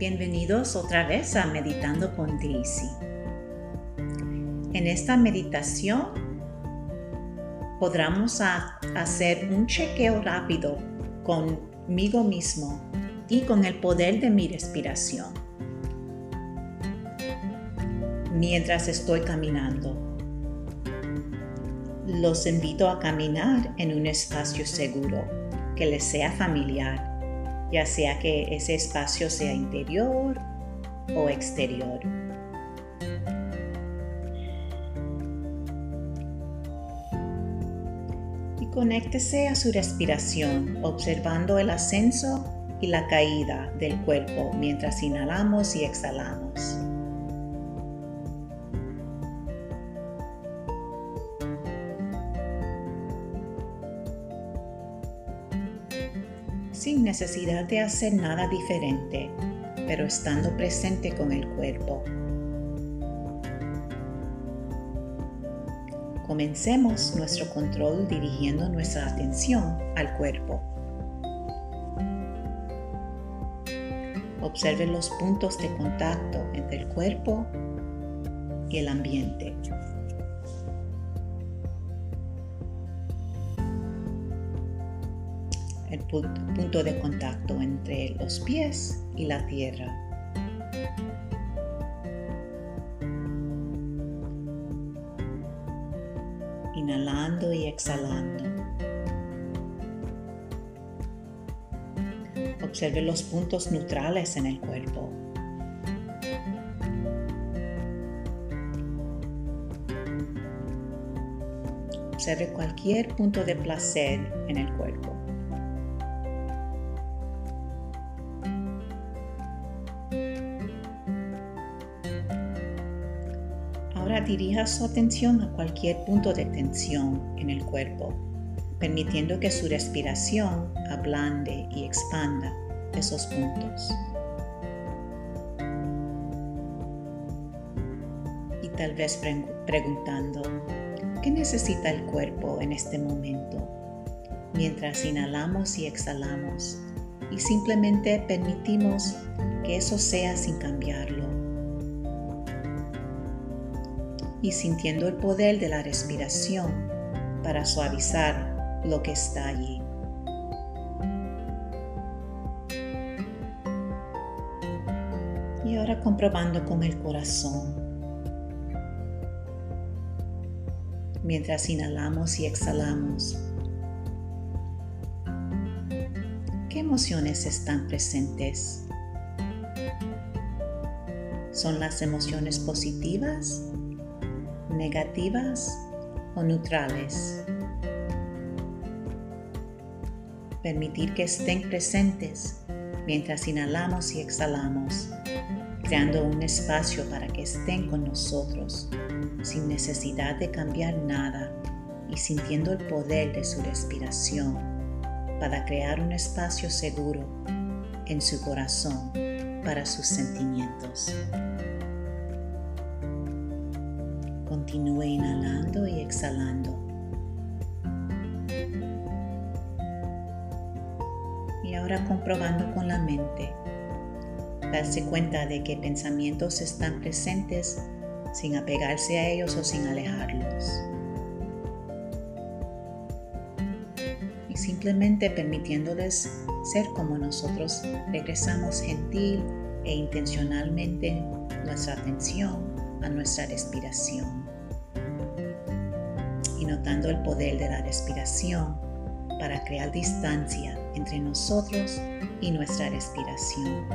Bienvenidos otra vez a Meditando con Daisy. En esta meditación podremos hacer un chequeo rápido conmigo mismo y con el poder de mi respiración. Mientras estoy caminando, los invito a caminar en un espacio seguro que les sea familiar ya sea que ese espacio sea interior o exterior. Y conéctese a su respiración, observando el ascenso y la caída del cuerpo mientras inhalamos y exhalamos. Sin necesidad de hacer nada diferente, pero estando presente con el cuerpo. Comencemos nuestro control dirigiendo nuestra atención al cuerpo. Observe los puntos de contacto entre el cuerpo y el ambiente. Punto de contacto entre los pies y la tierra. Inhalando y exhalando. Observe los puntos neutrales en el cuerpo. Observe cualquier punto de placer en el cuerpo. Dirija su atención a cualquier punto de tensión en el cuerpo, permitiendo que su respiración ablande y expanda esos puntos. Y tal vez preguntando, ¿qué necesita el cuerpo en este momento? Mientras inhalamos y exhalamos y simplemente permitimos que eso sea sin cambiarlo y sintiendo el poder de la respiración para suavizar lo que está allí. Y ahora comprobando con el corazón. Mientras inhalamos y exhalamos, ¿qué emociones están presentes? ¿Son las emociones positivas negativas o neutrales. Permitir que estén presentes mientras inhalamos y exhalamos, creando un espacio para que estén con nosotros sin necesidad de cambiar nada y sintiendo el poder de su respiración para crear un espacio seguro en su corazón para sus sentimientos. Continúe inhalando y exhalando. Y ahora comprobando con la mente, darse cuenta de que pensamientos están presentes sin apegarse a ellos o sin alejarlos. Y simplemente permitiéndoles ser como nosotros regresamos gentil e intencionalmente nuestra atención a nuestra respiración el poder de la respiración para crear distancia entre nosotros y nuestra respiración.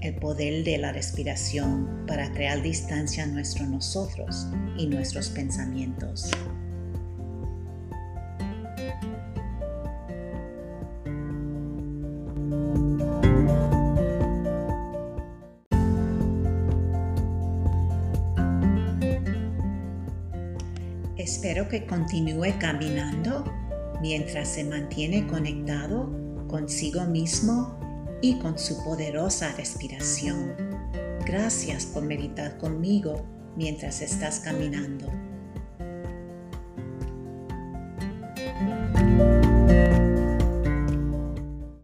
El poder de la respiración para crear distancia entre nosotros y nuestros pensamientos. Espero que continúe caminando mientras se mantiene conectado consigo mismo y con su poderosa respiración. Gracias por meditar conmigo mientras estás caminando.